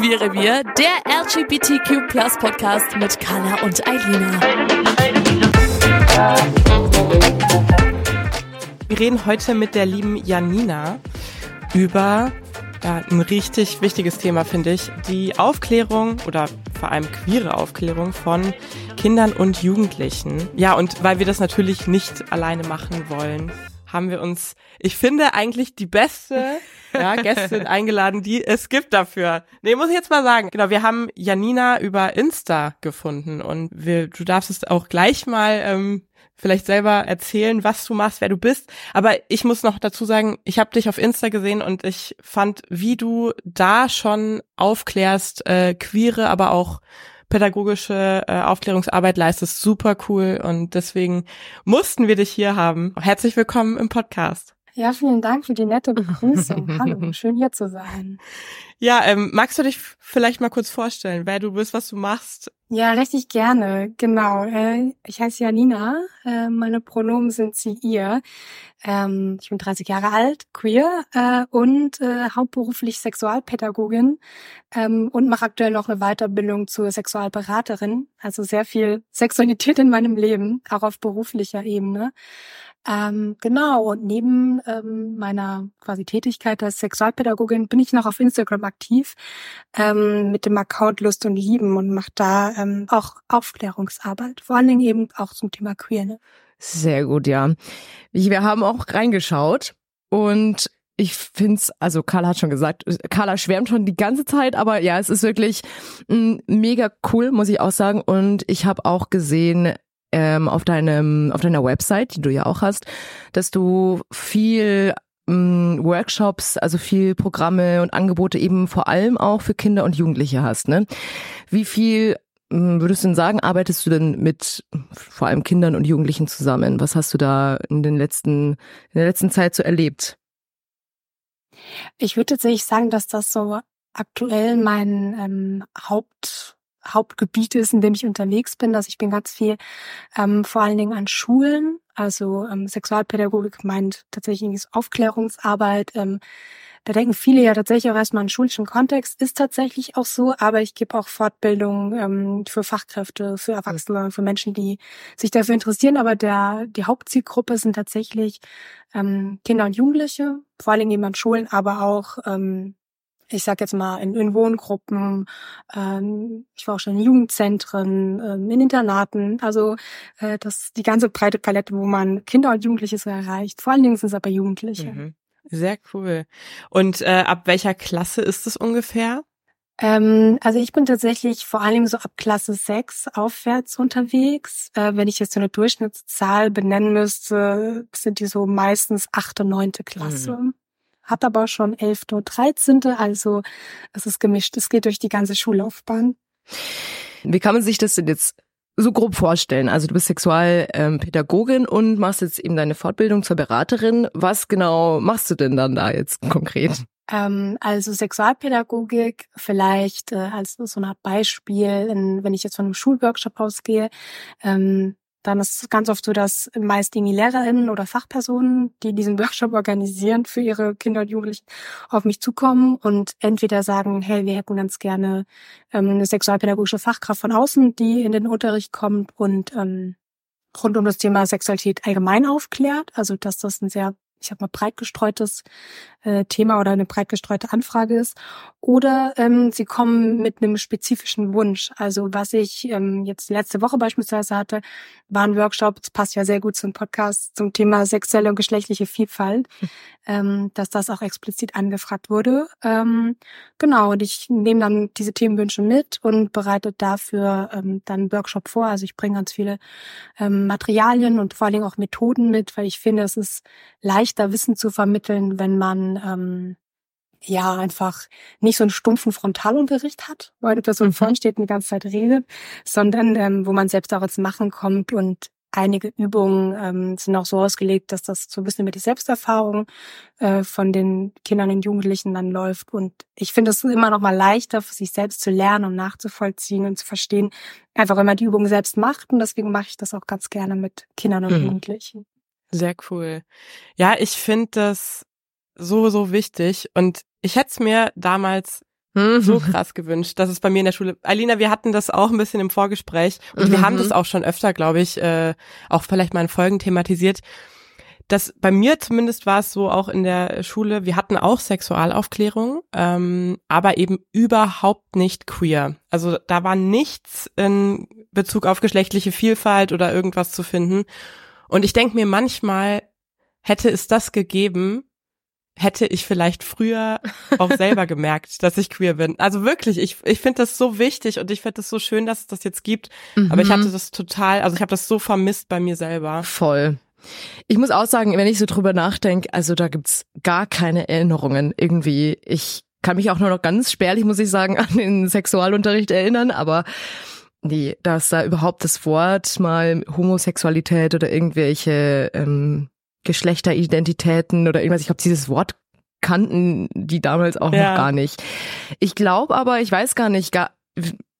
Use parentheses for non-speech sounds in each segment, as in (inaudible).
Queere Wir, der LGBTQ Podcast mit Carla und Eilina. Wir reden heute mit der lieben Janina über ja, ein richtig wichtiges Thema, finde ich. Die Aufklärung oder vor allem queere Aufklärung von Kindern und Jugendlichen. Ja, und weil wir das natürlich nicht alleine machen wollen, haben wir uns, ich finde, eigentlich die beste ja, Gästin eingeladen, die es gibt dafür. Nee, muss ich jetzt mal sagen. Genau, wir haben Janina über Insta gefunden und wir, du darfst es auch gleich mal ähm, vielleicht selber erzählen, was du machst, wer du bist. Aber ich muss noch dazu sagen, ich habe dich auf Insta gesehen und ich fand, wie du da schon aufklärst, äh, queere, aber auch pädagogische äh, Aufklärungsarbeit leistest, super cool und deswegen mussten wir dich hier haben. Herzlich willkommen im Podcast. Ja, vielen Dank für die nette Begrüßung. (laughs) Hallo, schön hier zu sein. Ja, ähm, magst du dich vielleicht mal kurz vorstellen, wer du bist, was du machst? Ja, richtig gerne. Genau. Äh, ich heiße Janina. Äh, meine Pronomen sind sie, ihr. Ähm, ich bin 30 Jahre alt, queer äh, und äh, hauptberuflich Sexualpädagogin ähm, und mache aktuell noch eine Weiterbildung zur Sexualberaterin. Also sehr viel Sexualität in meinem Leben, auch auf beruflicher Ebene. Ähm, genau, und neben ähm, meiner quasi Tätigkeit als Sexualpädagogin bin ich noch auf Instagram aktiv ähm, mit dem Account Lust und Lieben und mache da ähm, auch Aufklärungsarbeit, vor allen Dingen eben auch zum Thema Queer. Ne? Sehr gut, ja. Wir haben auch reingeschaut und ich find's, also Carla hat schon gesagt, Carla schwärmt schon die ganze Zeit, aber ja, es ist wirklich m, mega cool, muss ich auch sagen. Und ich habe auch gesehen, ähm, auf deinem auf deiner Website, die du ja auch hast, dass du viel ähm, Workshops, also viel Programme und Angebote eben vor allem auch für Kinder und Jugendliche hast. Ne? Wie viel ähm, würdest du denn sagen, arbeitest du denn mit vor allem Kindern und Jugendlichen zusammen? Was hast du da in den letzten in der letzten Zeit so erlebt? Ich würde tatsächlich sagen, dass das so aktuell mein ähm, Haupt Hauptgebiet ist, in dem ich unterwegs bin. Also ich bin ganz viel ähm, vor allen Dingen an Schulen. Also ähm, Sexualpädagogik meint tatsächlich Aufklärungsarbeit. Ähm, da denken viele ja tatsächlich auch erstmal an schulischen Kontext. Ist tatsächlich auch so, aber ich gebe auch Fortbildung ähm, für Fachkräfte, für Erwachsene, für Menschen, die sich dafür interessieren. Aber der, die Hauptzielgruppe sind tatsächlich ähm, Kinder und Jugendliche, vor allen Dingen eben an Schulen, aber auch ähm, ich sag jetzt mal, in, in Wohngruppen, ähm, ich war auch schon in Jugendzentren, ähm, in Internaten, also äh, das die ganze breite Palette, wo man Kinder und Jugendliche so erreicht. Vor allen Dingen sind es aber Jugendliche. Mhm. Sehr cool. Und äh, ab welcher Klasse ist es ungefähr? Ähm, also ich bin tatsächlich vor allem so ab Klasse 6 aufwärts unterwegs. Äh, wenn ich jetzt so eine Durchschnittszahl benennen müsste, sind die so meistens achte, neunte Klasse. Mhm hat aber schon 11. und 13. Also es ist gemischt. Es geht durch die ganze Schullaufbahn. Wie kann man sich das denn jetzt so grob vorstellen? Also du bist Sexualpädagogin und machst jetzt eben deine Fortbildung zur Beraterin. Was genau machst du denn dann da jetzt konkret? Ähm, also Sexualpädagogik vielleicht äh, als so eine Art Beispiel, in, wenn ich jetzt von einem Schulworkshop ausgehe, ähm, dann ist es ganz oft so, dass meist die LehrerInnen oder Fachpersonen, die diesen Workshop organisieren für ihre Kinder und Jugendlichen, auf mich zukommen und entweder sagen, hey, wir hätten ganz gerne ähm, eine sexualpädagogische Fachkraft von außen, die in den Unterricht kommt und ähm, rund um das Thema Sexualität allgemein aufklärt. Also dass das ein sehr ich sag mal, breit gestreutes äh, Thema oder eine breit gestreute Anfrage ist. Oder ähm, sie kommen mit einem spezifischen Wunsch. Also was ich ähm, jetzt letzte Woche beispielsweise hatte, war ein Workshop, das passt ja sehr gut zum Podcast, zum Thema sexuelle und geschlechtliche Vielfalt, ähm, dass das auch explizit angefragt wurde. Ähm, genau, und ich nehme dann diese Themenwünsche mit und bereite dafür ähm, dann einen Workshop vor. Also ich bringe ganz viele ähm, Materialien und vor allen Dingen auch Methoden mit, weil ich finde, es ist leicht leichter, Wissen zu vermitteln, wenn man ähm, ja einfach nicht so einen stumpfen Frontalunterricht hat, wo eine Person mhm. vorne steht und die ganze Zeit redet, sondern ähm, wo man selbst auch ins Machen kommt und einige Übungen ähm, sind auch so ausgelegt, dass das so ein bisschen mit die Selbsterfahrung äh, von den Kindern und Jugendlichen dann läuft. Und ich finde es immer noch mal leichter, für sich selbst zu lernen und nachzuvollziehen und zu verstehen, einfach wenn man die Übungen selbst macht. Und deswegen mache ich das auch ganz gerne mit Kindern und mhm. Jugendlichen. Sehr cool. Ja, ich finde das so, so wichtig. Und ich hätte es mir damals so krass gewünscht, dass es bei mir in der Schule. Alina, wir hatten das auch ein bisschen im Vorgespräch und wir haben mhm. das auch schon öfter, glaube ich, äh, auch vielleicht mal in Folgen thematisiert. Das bei mir zumindest war es so auch in der Schule. Wir hatten auch Sexualaufklärung, ähm, aber eben überhaupt nicht queer. Also da war nichts in Bezug auf geschlechtliche Vielfalt oder irgendwas zu finden. Und ich denke mir manchmal hätte es das gegeben, hätte ich vielleicht früher auch (laughs) selber gemerkt, dass ich queer bin. Also wirklich, ich, ich finde das so wichtig und ich finde es so schön, dass es das jetzt gibt. Mhm. Aber ich hatte das total, also ich habe das so vermisst bei mir selber. Voll. Ich muss auch sagen, wenn ich so drüber nachdenke, also da gibt's gar keine Erinnerungen irgendwie. Ich kann mich auch nur noch ganz spärlich, muss ich sagen, (laughs) an den Sexualunterricht erinnern, aber nee, dass da überhaupt das Wort mal Homosexualität oder irgendwelche ähm, Geschlechteridentitäten oder irgendwas. Ich glaube, dieses Wort kannten die damals auch ja. noch gar nicht. Ich glaube aber, ich weiß gar nicht, gar,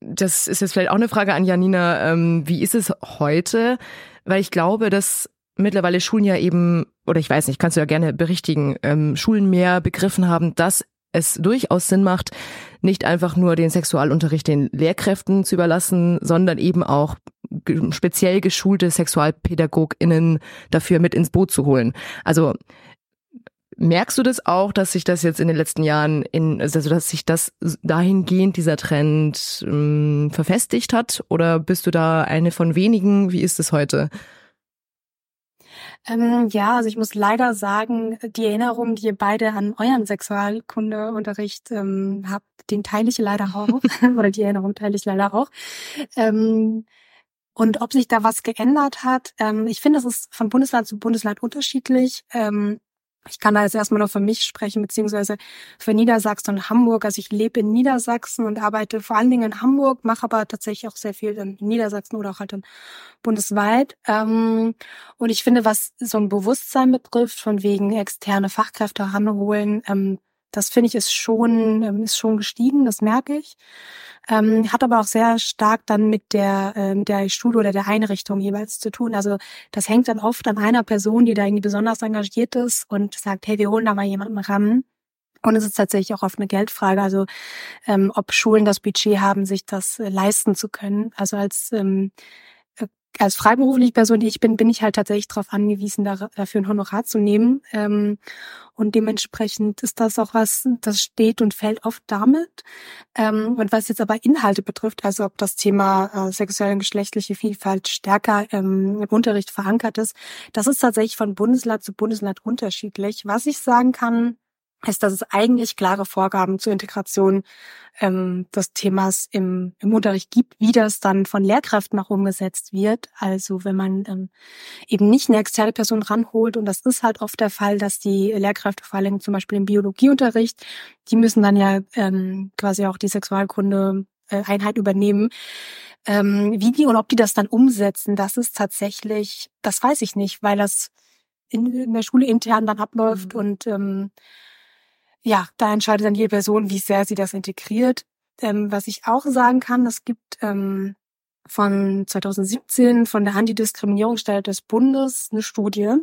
das ist jetzt vielleicht auch eine Frage an Janina, ähm, wie ist es heute? Weil ich glaube, dass mittlerweile Schulen ja eben, oder ich weiß nicht, kannst du ja gerne berichtigen, ähm, Schulen mehr begriffen haben, dass es durchaus Sinn macht, nicht einfach nur den Sexualunterricht den Lehrkräften zu überlassen, sondern eben auch speziell geschulte SexualpädagogInnen dafür mit ins Boot zu holen. Also merkst du das auch, dass sich das jetzt in den letzten Jahren in, also dass sich das dahingehend dieser Trend ähm, verfestigt hat? Oder bist du da eine von wenigen? Wie ist es heute? Ähm, ja, also ich muss leider sagen, die Erinnerung, die ihr beide an euren Sexualkundeunterricht ähm, habt, den teile ich leider (laughs) auch. (laughs) Oder die Erinnerung teile ich leider auch. Ähm, und ob sich da was geändert hat, ähm, ich finde, es ist von Bundesland zu Bundesland unterschiedlich. Ich kann da jetzt erstmal nur für mich sprechen, beziehungsweise für Niedersachsen und Hamburg. Also ich lebe in Niedersachsen und arbeite vor allen Dingen in Hamburg, mache aber tatsächlich auch sehr viel in Niedersachsen oder auch halt dann bundesweit. Ähm, und ich finde, was so ein Bewusstsein betrifft, von wegen externe Fachkräfte ranholen, ähm, das finde ich ist schon, ähm, ist schon gestiegen, das merke ich. Ähm, hat aber auch sehr stark dann mit der, äh, mit der Schule oder der Einrichtung jeweils zu tun. Also das hängt dann oft an einer Person, die da irgendwie besonders engagiert ist und sagt, hey, wir holen da mal jemanden ran. Und es ist tatsächlich auch oft eine Geldfrage, also ähm, ob Schulen das Budget haben, sich das äh, leisten zu können. Also als ähm, als freiberufliche Person, die ich bin, bin ich halt tatsächlich darauf angewiesen, dafür ein Honorar zu nehmen. Ähm, und dementsprechend ist das auch was, das steht und fällt oft damit. Ähm, und was jetzt aber Inhalte betrifft, also ob das Thema äh, sexuelle und geschlechtliche Vielfalt stärker ähm, im Unterricht verankert ist, das ist tatsächlich von Bundesland zu Bundesland unterschiedlich. Was ich sagen kann, ist, dass es eigentlich klare Vorgaben zur Integration ähm, des Themas im, im Unterricht gibt, wie das dann von Lehrkräften auch umgesetzt wird. Also wenn man ähm, eben nicht eine externe Person ranholt, und das ist halt oft der Fall, dass die Lehrkräfte vor allem zum Beispiel im Biologieunterricht, die müssen dann ja ähm, quasi auch die Sexualkunde äh, Einheit übernehmen. Ähm, wie die und ob die das dann umsetzen, das ist tatsächlich, das weiß ich nicht, weil das in, in der Schule intern dann abläuft mhm. und ähm, ja, da entscheidet dann jede Person, wie sehr sie das integriert. Ähm, was ich auch sagen kann, es gibt ähm, von 2017 von der Antidiskriminierungsstelle des Bundes eine Studie,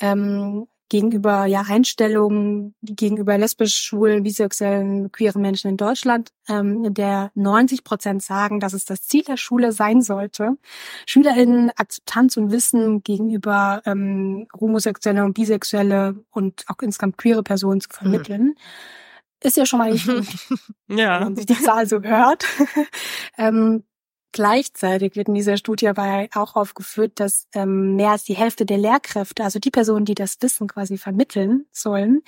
ähm, gegenüber ja Einstellungen gegenüber lesbisch, schwulen, bisexuellen, queeren Menschen in Deutschland, ähm, in der 90 Prozent sagen, dass es das Ziel der Schule sein sollte, SchülerInnen Akzeptanz und Wissen gegenüber ähm, homosexuelle und bisexuelle und auch insgesamt queere Personen zu vermitteln. Mhm. Ist ja schon mal nicht gut, (laughs) ja. wenn man sich die Zahl so hört. (laughs) ähm, Gleichzeitig wird in dieser Studie aber auch aufgeführt, dass ähm, mehr als die Hälfte der Lehrkräfte, also die Personen, die das Wissen quasi vermitteln sollen,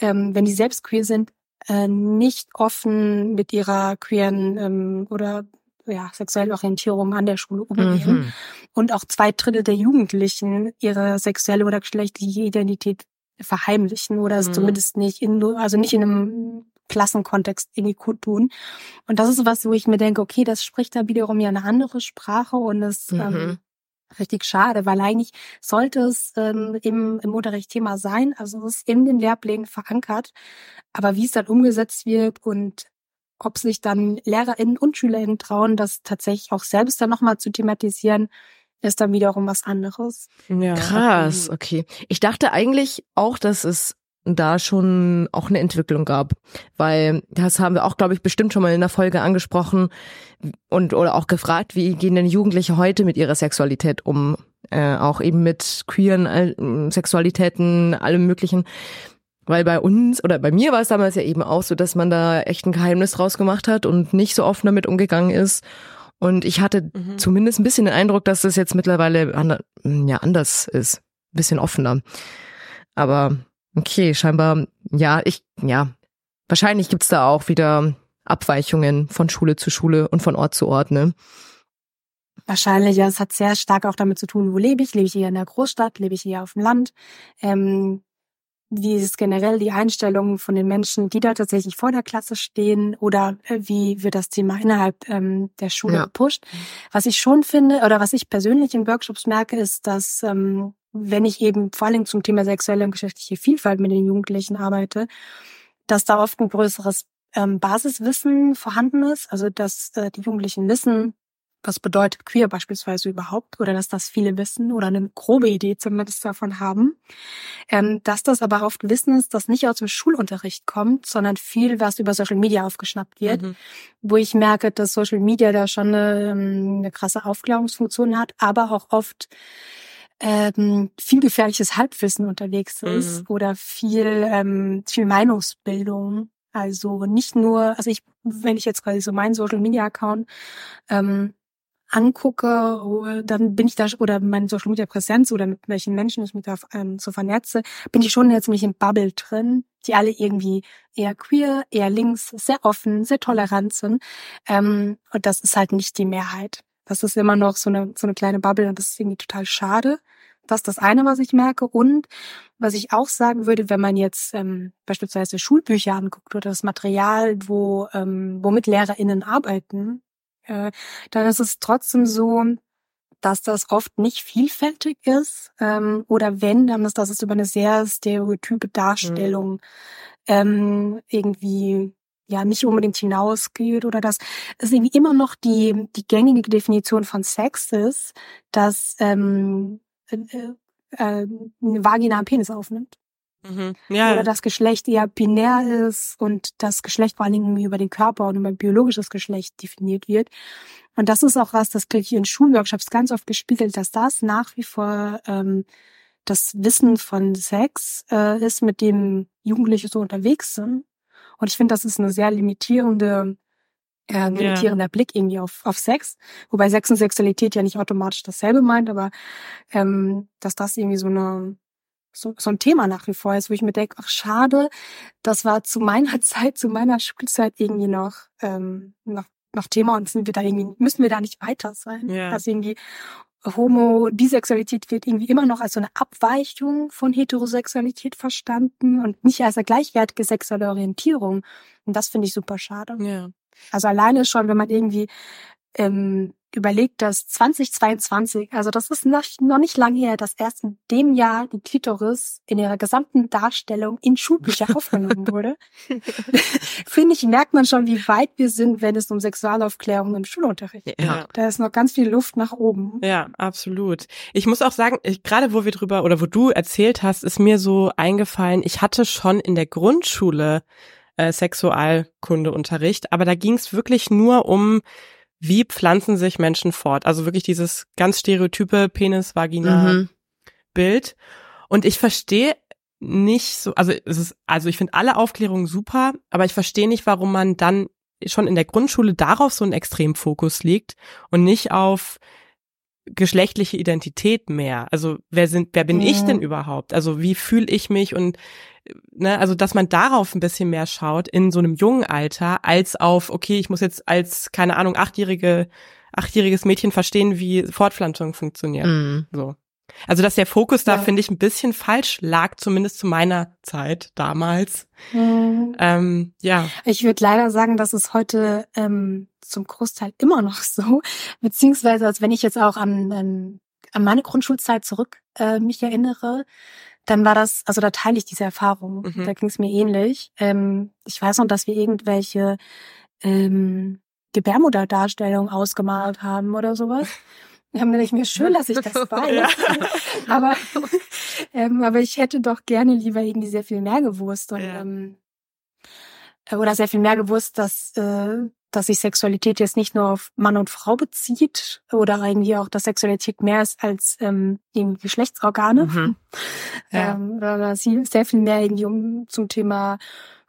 ähm, wenn die selbst queer sind, äh, nicht offen mit ihrer queeren ähm, oder ja, sexuellen Orientierung an der Schule umgehen. Mhm. Und auch zwei Drittel der Jugendlichen ihre sexuelle oder geschlechtliche Identität verheimlichen oder es Mhm. zumindest nicht in, also nicht in einem Klassenkontext irgendwie kundtun. Und das ist was, wo ich mir denke, okay, das spricht da wiederum ja eine andere Sprache und ist Mhm. ähm, richtig schade, weil eigentlich sollte es ähm, im, im Unterricht Thema sein, also es ist in den Lehrplänen verankert, aber wie es dann umgesetzt wird und ob sich dann LehrerInnen und SchülerInnen trauen, das tatsächlich auch selbst dann nochmal zu thematisieren, ist dann wiederum was anderes. Ja, Krass, okay. Ich dachte eigentlich auch, dass es da schon auch eine Entwicklung gab, weil das haben wir auch, glaube ich, bestimmt schon mal in der Folge angesprochen und oder auch gefragt, wie gehen denn Jugendliche heute mit ihrer Sexualität um, äh, auch eben mit queeren äh, Sexualitäten, allem möglichen. Weil bei uns oder bei mir war es damals ja eben auch so, dass man da echt ein Geheimnis draus gemacht hat und nicht so offen damit umgegangen ist. Und ich hatte Mhm. zumindest ein bisschen den Eindruck, dass das jetzt mittlerweile ander, ja, anders ist. Ein bisschen offener. Aber okay, scheinbar, ja, ich, ja, wahrscheinlich gibt's da auch wieder Abweichungen von Schule zu Schule und von Ort zu Ort, ne? Wahrscheinlich, ja, es hat sehr stark auch damit zu tun, wo lebe ich? Lebe ich eher in der Großstadt? Lebe ich eher auf dem Land? Ähm, wie ist generell die Einstellung von den Menschen, die da tatsächlich vor der Klasse stehen? Oder äh, wie wird das Thema innerhalb ähm, der Schule Ja. gepusht? Was ich schon finde, oder was ich persönlich in Workshops merke, ist, dass ähm, wenn ich eben vor allem zum Thema sexuelle und geschlechtliche Vielfalt mit den Jugendlichen arbeite, dass da oft ein größeres ähm, Basiswissen vorhanden ist, also dass äh, die Jugendlichen wissen, was bedeutet queer beispielsweise überhaupt, oder dass das viele wissen oder eine grobe Idee zumindest davon haben, ähm, dass das aber oft Wissen ist, das nicht aus dem Schulunterricht kommt, sondern viel, was über Social Media aufgeschnappt wird, Mhm. wo ich merke, dass Social Media da schon eine, ähm, eine krasse Aufklärungsfunktion hat, aber auch oft ähm, viel gefährliches Halbwissen unterwegs ist Mhm. oder viel, ähm, viel Meinungsbildung. Also nicht nur, also ich, wenn ich jetzt quasi so meinen Social Media Account ähm, angucke, oh, dann bin ich da oder meine Social Media Präsenz oder mit welchen Menschen ich mich da ähm, so vernetze, bin ich schon jetzt mich im Bubble drin, die alle irgendwie eher queer, eher links, sehr offen, sehr tolerant sind. Ähm, und das ist halt nicht die Mehrheit. Das ist immer noch so eine, so eine kleine Bubble und das ist irgendwie total schade. Das ist das eine, was ich merke. Und was ich auch sagen würde, wenn man jetzt ähm, beispielsweise Schulbücher anguckt oder das Material, wo ähm, womit LehrerInnen arbeiten, äh, dann ist es trotzdem so, dass das oft nicht vielfältig ist. Ähm, oder wenn, dann ist das über eine sehr stereotype Darstellung ähm, irgendwie ja nicht unbedingt hinausgeht oder dass es irgendwie immer noch die die gängige Definition von Sex ist, dass ähm, äh, äh, eine Vagina einen Penis aufnimmt Mhm. Ja, oder das Geschlecht eher binär ist und das Geschlecht vor allen Dingen über den Körper und über biologisches Geschlecht definiert wird. Und das ist auch was, das kriege ich in Schulworkshops ganz oft gespiegelt, dass das nach wie vor ähm, das Wissen von Sex äh, ist, mit dem Jugendliche so unterwegs sind. Und ich finde, das ist eine sehr limitierende, äh, limitierender Blick irgendwie auf, auf Sex. Wobei Sex und Sexualität ja nicht automatisch dasselbe meint, aber ähm, dass das irgendwie so eine so, so ein Thema nach wie vor ist, wo ich mir denke, ach schade, das war zu meiner (laughs) Zeit, zu meiner Schulzeit irgendwie noch, ähm, noch, noch Thema und sind wir da irgendwie, müssen wir da nicht weiter sein. Ja. Dass irgendwie Homo, Bisexualität wird irgendwie immer noch als so eine Abweichung von Heterosexualität verstanden und nicht als eine gleichwertige sexuelle Orientierung. Und das finde ich super schade. ja. Also alleine schon, wenn man irgendwie ähm, überlegt, dass 2022, also das ist noch, noch nicht lange her, dass erst in dem Jahr die Klitoris in ihrer gesamten Darstellung in Schulbücher (laughs) aufgenommen wurde, (laughs) finde ich, merkt man schon, wie weit wir sind, wenn es um Sexualaufklärung im Schulunterricht geht. Ja. Da ist noch ganz viel Luft nach oben. Ja, absolut. Ich muss auch sagen, ich, gerade wo wir drüber oder wo du erzählt hast, ist mir so eingefallen, ich hatte schon in der Grundschule äh, Sexualkundeunterricht, aber da ging es wirklich nur um, wie pflanzen sich Menschen fort. Also wirklich dieses ganz stereotype Penis-Vagina-Bild. Mhm. Und ich verstehe nicht so, also es ist, also ich finde alle Aufklärungen super, aber ich verstehe nicht, warum man dann schon in der Grundschule darauf so einen Extremfokus legt und nicht auf geschlechtliche Identität mehr. Also wer sind, wer bin ich Mhm. denn überhaupt? Also wie fühle ich mich und ne, also dass man darauf ein bisschen mehr schaut in so einem jungen Alter, als auf, okay, ich muss jetzt als, keine Ahnung, achtjährige, achtjähriges Mädchen verstehen, wie Fortpflanzung funktioniert. Mhm. So. Also, dass der Fokus da, Ja. finde ich, ein bisschen falsch lag, zumindest zu meiner Zeit damals. Mhm. Ähm, ja. Ich würde leider sagen, dass es heute ähm, zum Großteil immer noch so, beziehungsweise als wenn ich jetzt auch an, an, an meine Grundschulzeit zurück äh, mich erinnere, dann war das, also da teile ich diese Erfahrung. Mhm. Da ging es mir ähnlich. Ähm, ich weiß noch, dass wir irgendwelche ähm, Gebärmutterdarstellungen ausgemalt haben oder sowas. (laughs) Da haben wir nicht mir (laughs) schön, dass ich das weiß. Ja. (laughs) aber, ähm, aber ich hätte doch gerne lieber irgendwie sehr viel mehr gewusst und Ja. ähm, äh, oder sehr viel mehr gewusst, dass äh, dass sich Sexualität jetzt nicht nur auf Mann und Frau bezieht oder irgendwie auch, dass Sexualität mehr ist als ähm, irgendwie Geschlechtsorgane. Mhm. (laughs) Ja. Ähm, oder sehr viel mehr irgendwie um zum Thema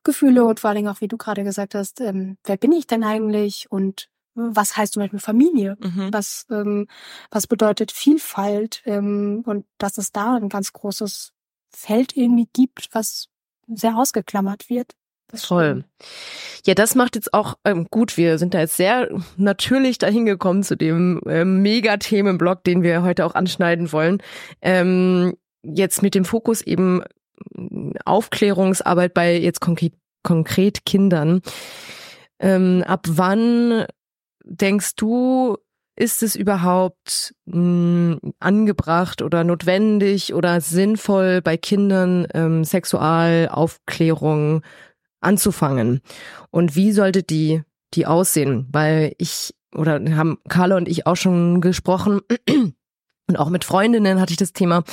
Gefühle und vor allen Dingen auch, wie du gerade gesagt hast, ähm, wer bin ich denn eigentlich und was heißt zum Beispiel Familie? Mhm. Was, ähm, was bedeutet Vielfalt? Ähm, und dass es da ein ganz großes Feld irgendwie gibt, was sehr ausgeklammert wird. Das Voll. Ja, das macht jetzt auch ähm, gut. Wir sind da jetzt sehr natürlich dahin gekommen zu dem ähm, Mega-Themenblock, den wir heute auch anschneiden wollen. Ähm, jetzt mit dem Fokus eben ähm, Aufklärungsarbeit bei jetzt konkret, konkret Kindern. Ähm, ab wann denkst du, ist es überhaupt mh, angebracht oder notwendig oder sinnvoll bei Kindern ähm, Sexualaufklärung anzufangen? Und wie sollte die, die aussehen? Weil ich, oder haben Carla und ich auch schon gesprochen, (clears throat) und auch mit Freundinnen hatte ich das Thema,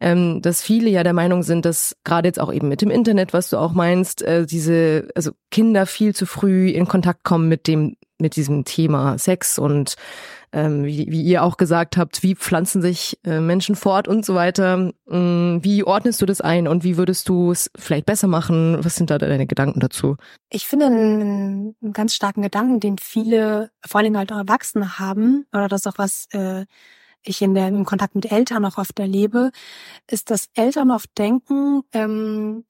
ähm, dass viele ja der Meinung sind, dass gerade jetzt auch eben mit dem Internet, was du auch meinst, äh, diese, also Kinder viel zu früh in Kontakt kommen mit dem, mit diesem Thema Sex und ähm, wie, wie ihr auch gesagt habt, wie pflanzen sich äh, Menschen fort und so weiter. Ähm, wie ordnest du das ein und wie würdest du es vielleicht besser machen? Was sind da deine Gedanken dazu? Ich finde einen, einen ganz starken Gedanken, den viele, vor allem halt auch Erwachsene haben, oder das ist auch was äh, ich in der, im Kontakt mit Eltern auch oft erlebe, ist, dass Eltern oft denken, ähm,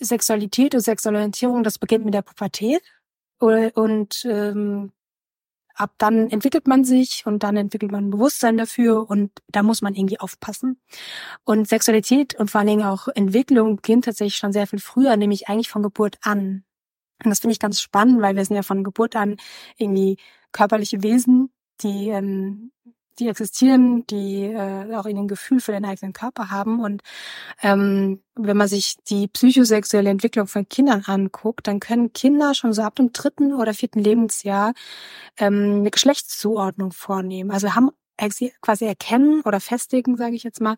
Sexualität und Sexualorientierung, das beginnt mit der Pubertät. Und, ähm, ab dann entwickelt man sich und dann entwickelt man ein Bewusstsein dafür und da muss man irgendwie aufpassen. Und Sexualität und vor allen Dingen auch Entwicklung beginnt tatsächlich schon sehr viel früher, nämlich eigentlich von Geburt an. Und das finde ich ganz spannend, weil wir sind ja von Geburt an irgendwie körperliche Wesen, die ähm, die existieren, die äh, auch ein Gefühl für den eigenen Körper haben. Und ähm, wenn man sich die psychosexuelle Entwicklung von Kindern anguckt, dann können Kinder schon so ab dem dritten oder vierten Lebensjahr ähm, eine Geschlechtszuordnung vornehmen. Also haben quasi erkennen oder festigen, sage ich jetzt mal,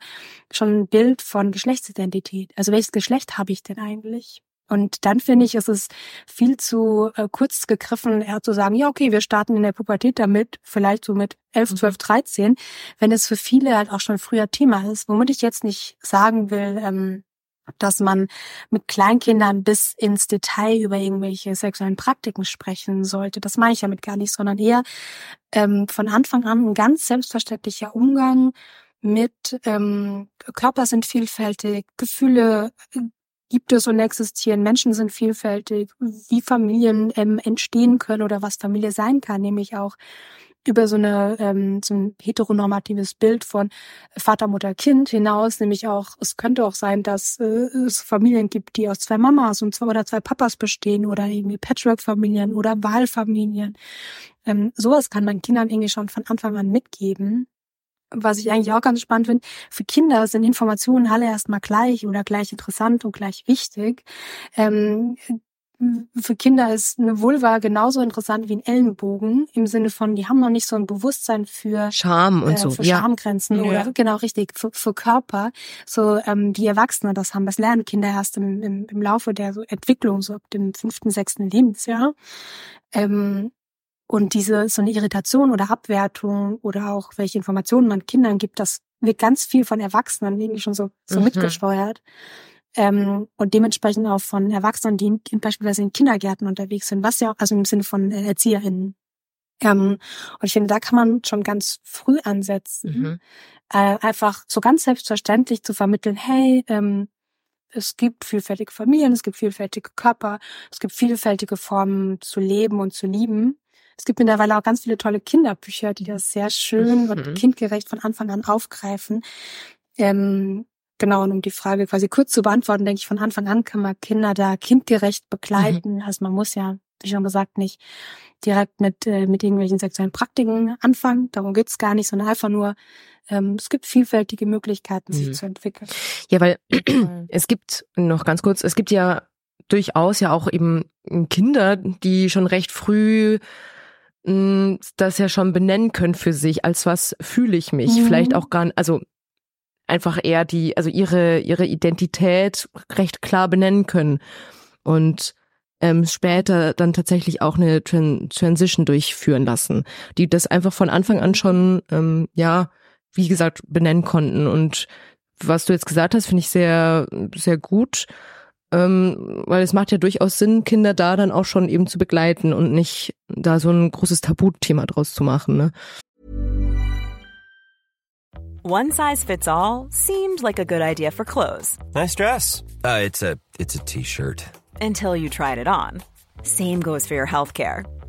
schon ein Bild von Geschlechtsidentität. Also welches Geschlecht habe ich denn eigentlich? Und dann finde ich, ist es viel zu äh, kurz gegriffen, eher zu sagen, ja, okay, wir starten in der Pubertät damit, vielleicht so mit 11, 12, 13, wenn es für viele halt auch schon früher Thema ist. Womit ich jetzt nicht sagen will, ähm, dass man mit Kleinkindern bis ins Detail über irgendwelche sexuellen Praktiken sprechen sollte. Das meine ich damit gar nicht, sondern eher ähm, von Anfang an ein ganz selbstverständlicher Umgang mit ähm, Körper sind vielfältig, Gefühle äh, gibt es und existieren, Menschen sind vielfältig, wie Familien ähm, entstehen können oder was Familie sein kann, nämlich auch über so eine ähm, so ein heteronormatives Bild von Vater, Mutter, Kind hinaus, nämlich auch, es könnte auch sein, dass äh, es Familien gibt, die aus zwei Mamas und zwei oder zwei Papas bestehen oder irgendwie Patchwork-Familien oder Wahlfamilien. Ähm, sowas kann man Kindern irgendwie schon von Anfang an mitgeben. Was ich eigentlich auch ganz spannend finde, für Kinder sind Informationen alle erstmal gleich oder gleich interessant und gleich wichtig. Ähm, für Kinder ist eine Vulva genauso interessant wie ein Ellenbogen im Sinne von, die haben noch nicht so ein Bewusstsein für Scham und äh, so. für Ja. Schamgrenzen Ja. oder genau richtig für, für Körper, so ähm, wie Erwachsene das haben. Das lernen Kinder erst im, im, im Laufe der so Entwicklung, so ab dem fünften, sechsten Lebensjahr. Ähm, und diese so eine Irritation oder Abwertung oder auch welche Informationen man Kindern gibt, das wird ganz viel von Erwachsenen irgendwie schon so, so Mhm. mitgesteuert. Ähm, und dementsprechend auch von Erwachsenen, die in, beispielsweise in Kindergärten unterwegs sind, was ja auch, also im Sinne von äh, ErzieherInnen. Ähm, und ich finde, da kann man schon ganz früh ansetzen, Mhm. äh, einfach so ganz selbstverständlich zu vermitteln, hey, ähm, es gibt vielfältige Familien, es gibt vielfältige Körper, es gibt vielfältige Formen zu leben und zu lieben. Es gibt mittlerweile auch ganz viele tolle Kinderbücher, die das sehr schön und Mhm. kindgerecht von Anfang an aufgreifen. Ähm, genau, und um die Frage quasi kurz zu beantworten, denke ich, von Anfang an kann man Kinder da kindgerecht begleiten. Also man muss ja, wie schon gesagt, nicht direkt mit, äh, mit irgendwelchen sexuellen Praktiken anfangen. Darum geht's gar nicht, sondern einfach nur, ähm, es gibt vielfältige Möglichkeiten, sich Mhm. zu entwickeln. Ja, weil (clears throat) es gibt, noch ganz kurz, es gibt ja durchaus ja auch eben Kinder, die schon recht früh mh, das ja schon benennen können für sich, als was fühle ich mich. Mhm. Vielleicht auch gar also einfach eher die, also ihre, ihre Identität recht klar benennen können. Und ähm, später dann tatsächlich auch eine Tran Transition durchführen lassen, die das einfach von Anfang an schon, ähm, ja, wie gesagt, benennen konnten. Und was du jetzt gesagt hast, finde ich sehr, sehr gut, ähm, weil es macht ja durchaus Sinn, Kinder da dann auch schon eben zu begleiten und nicht da so ein großes Tabuthema draus zu machen. Ne? One size fits all seemed like a good idea for clothes Nice dress. Uh, it's a it's a t-shirt. until you tried it on. Same goes for your healthcare.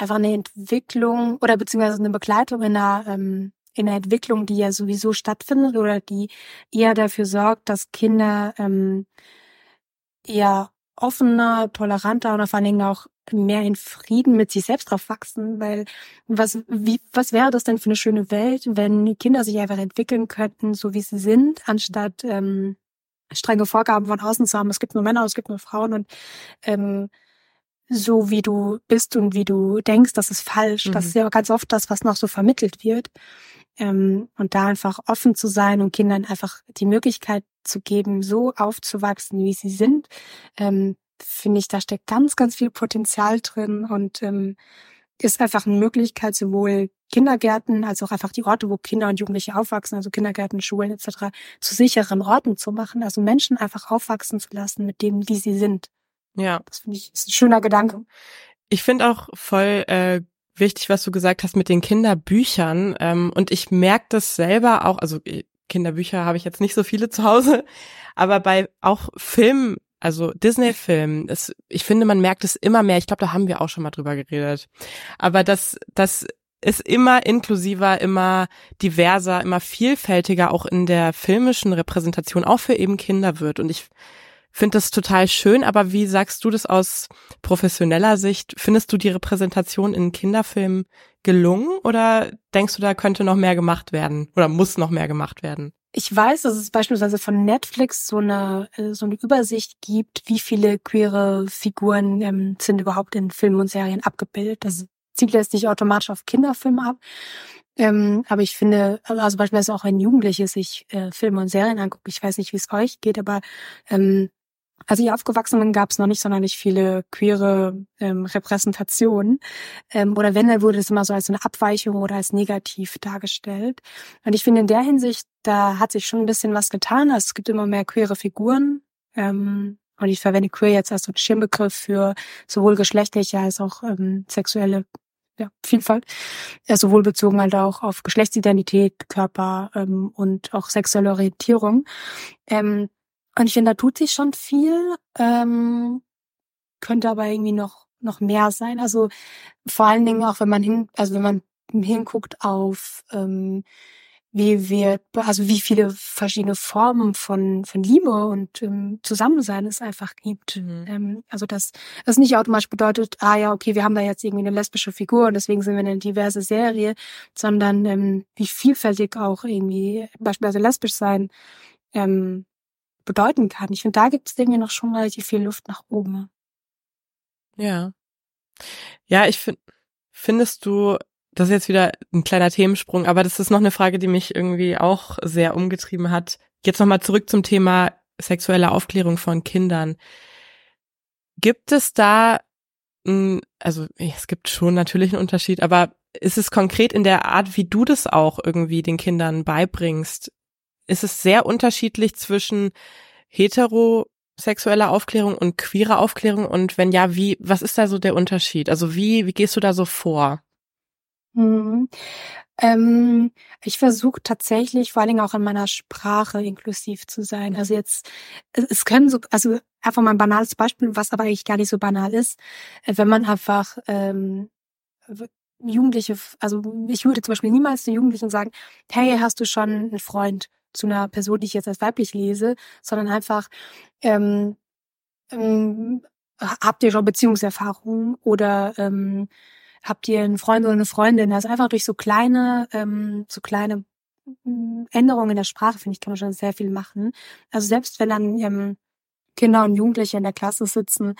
einfach eine Entwicklung oder beziehungsweise eine Begleitung in einer, ähm, in einer Entwicklung, die ja sowieso stattfindet oder die eher dafür sorgt, dass Kinder ähm, eher offener, toleranter und vor allen Dingen auch mehr in Frieden mit sich selbst aufwachsen, weil was, wie, was wäre das denn für eine schöne Welt, wenn Kinder sich einfach entwickeln könnten, so wie sie sind, anstatt ähm, strenge Vorgaben von außen zu haben. Es gibt nur Männer, es gibt nur Frauen und ähm, so wie du bist und wie du denkst, das ist falsch. Das Mhm. ist ja ganz oft das, was noch so vermittelt wird. Ähm, und da einfach offen zu sein und Kindern einfach die Möglichkeit zu geben, so aufzuwachsen, wie sie sind, ähm, finde ich, da steckt ganz, ganz viel Potenzial drin und ähm, ist einfach eine Möglichkeit, sowohl Kindergärten als auch einfach die Orte, wo Kinder und Jugendliche aufwachsen, also Kindergärten, Schulen etc., zu sicheren Orten zu machen, also Menschen einfach aufwachsen zu lassen mit dem, wie sie sind. Ja. Das finde ich ist ein schöner Gedanke. Ich finde auch voll äh, wichtig, was du gesagt hast mit den Kinderbüchern. Ähm, und ich merke das selber auch, also äh, Kinderbücher habe ich jetzt nicht so viele zu Hause, aber bei auch Filmen, also Disney-Filmen, ich finde, man merkt es immer mehr. Ich glaube, da haben wir auch schon mal drüber geredet. Aber das, das ist immer inklusiver, immer diverser, immer vielfältiger auch in der filmischen Repräsentation, auch für eben Kinder wird. Und ich finde das total schön, aber wie sagst du das aus professioneller Sicht? Findest du die Repräsentation in Kinderfilmen gelungen oder denkst du, da könnte noch mehr gemacht werden oder muss noch mehr gemacht werden? Ich weiß, dass es beispielsweise von Netflix so eine, äh, so eine Übersicht gibt, wie viele queere Figuren ähm, sind überhaupt in Filmen und Serien abgebildet. Das zieht letztlich automatisch auf Kinderfilme ab. Ähm, aber ich finde, also beispielsweise auch wenn Jugendliche sich äh, Filme und Serien angucken, ich weiß nicht, wie es euch geht, aber ähm, als ich aufgewachsen bin, gab es noch nicht sonderlich viele queere ähm, Repräsentationen. Ähm, oder wenn, dann wurde es immer so als eine Abweichung oder als negativ dargestellt. Und ich finde in der Hinsicht, da hat sich schon ein bisschen was getan. Also es gibt immer mehr queere Figuren. Ähm, und ich verwende queer jetzt als so einen Schirmbegriff für sowohl geschlechtliche als auch ähm, sexuelle ja, Vielfalt. Ja, sowohl bezogen halt auch auf Geschlechtsidentität, Körper ähm, und auch sexuelle Orientierung. Ähm, und ich finde, da tut sich schon viel, ähm, könnte aber irgendwie noch noch mehr sein. Also vor allen Dingen auch, wenn man hin, also wenn man hinguckt auf ähm, wie wir, also wie viele verschiedene Formen von von Liebe und ähm, Zusammensein es einfach gibt. Mhm. Ähm, also dass das nicht automatisch bedeutet, ah ja, okay, wir haben da jetzt irgendwie eine lesbische Figur und deswegen sind wir eine diverse Serie, sondern ähm, wie vielfältig auch irgendwie beispielsweise lesbisch sein ähm, bedeuten kann. Ich finde, da gibt es irgendwie noch schon relativ viel Luft nach oben. Ja. Ja, ich finde, findest du, das ist jetzt wieder ein kleiner Themensprung, aber das ist noch eine Frage, die mich irgendwie auch sehr umgetrieben hat. Jetzt nochmal zurück zum Thema sexuelle Aufklärung von Kindern. Gibt es da, also es gibt schon natürlich einen Unterschied, aber ist es konkret in der Art, wie du das auch irgendwie den Kindern beibringst? Ist es sehr unterschiedlich zwischen heterosexueller Aufklärung und queerer Aufklärung? Und wenn ja, wie, was ist da so der Unterschied? Also wie, wie gehst du da so vor? Mhm. Ähm, ich versuche tatsächlich vor allen Dingen auch in meiner Sprache inklusiv zu sein. Also jetzt, es können so, also einfach mal ein banales Beispiel, was aber eigentlich gar nicht so banal ist, wenn man einfach ähm, Jugendliche, also ich würde zum Beispiel niemals zu Jugendlichen sagen, hey, hast du schon einen Freund zu einer Person, die ich jetzt als weiblich lese, sondern einfach, ähm, ähm, habt ihr schon Beziehungserfahrungen oder ähm, habt ihr einen Freund oder eine Freundin? Also einfach durch so kleine, ähm, so kleine mm, Änderungen in der Sprache, finde ich, kann man schon sehr viel machen. Also selbst wenn dann ähm, Kinder und Jugendliche in der Klasse sitzen,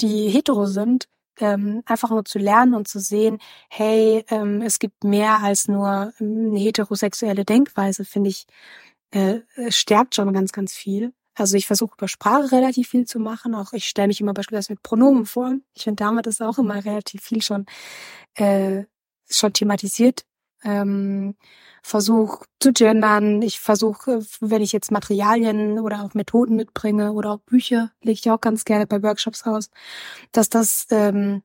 die hetero sind, ähm, einfach nur zu lernen und zu sehen, hey, ähm, es gibt mehr als nur ähm, eine heterosexuelle Denkweise, finde ich, äh, stärkt schon ganz, ganz viel. Also ich versuche über Sprache relativ viel zu machen. Auch ich stelle mich immer beispielsweise mit Pronomen vor. Ich finde, damit ist auch immer relativ viel schon äh, schon thematisiert. Ähm, versuche zu gendern. Ich versuche, wenn ich jetzt Materialien oder auch Methoden mitbringe oder auch Bücher, lege ich auch ganz gerne bei Workshops aus, dass das ähm,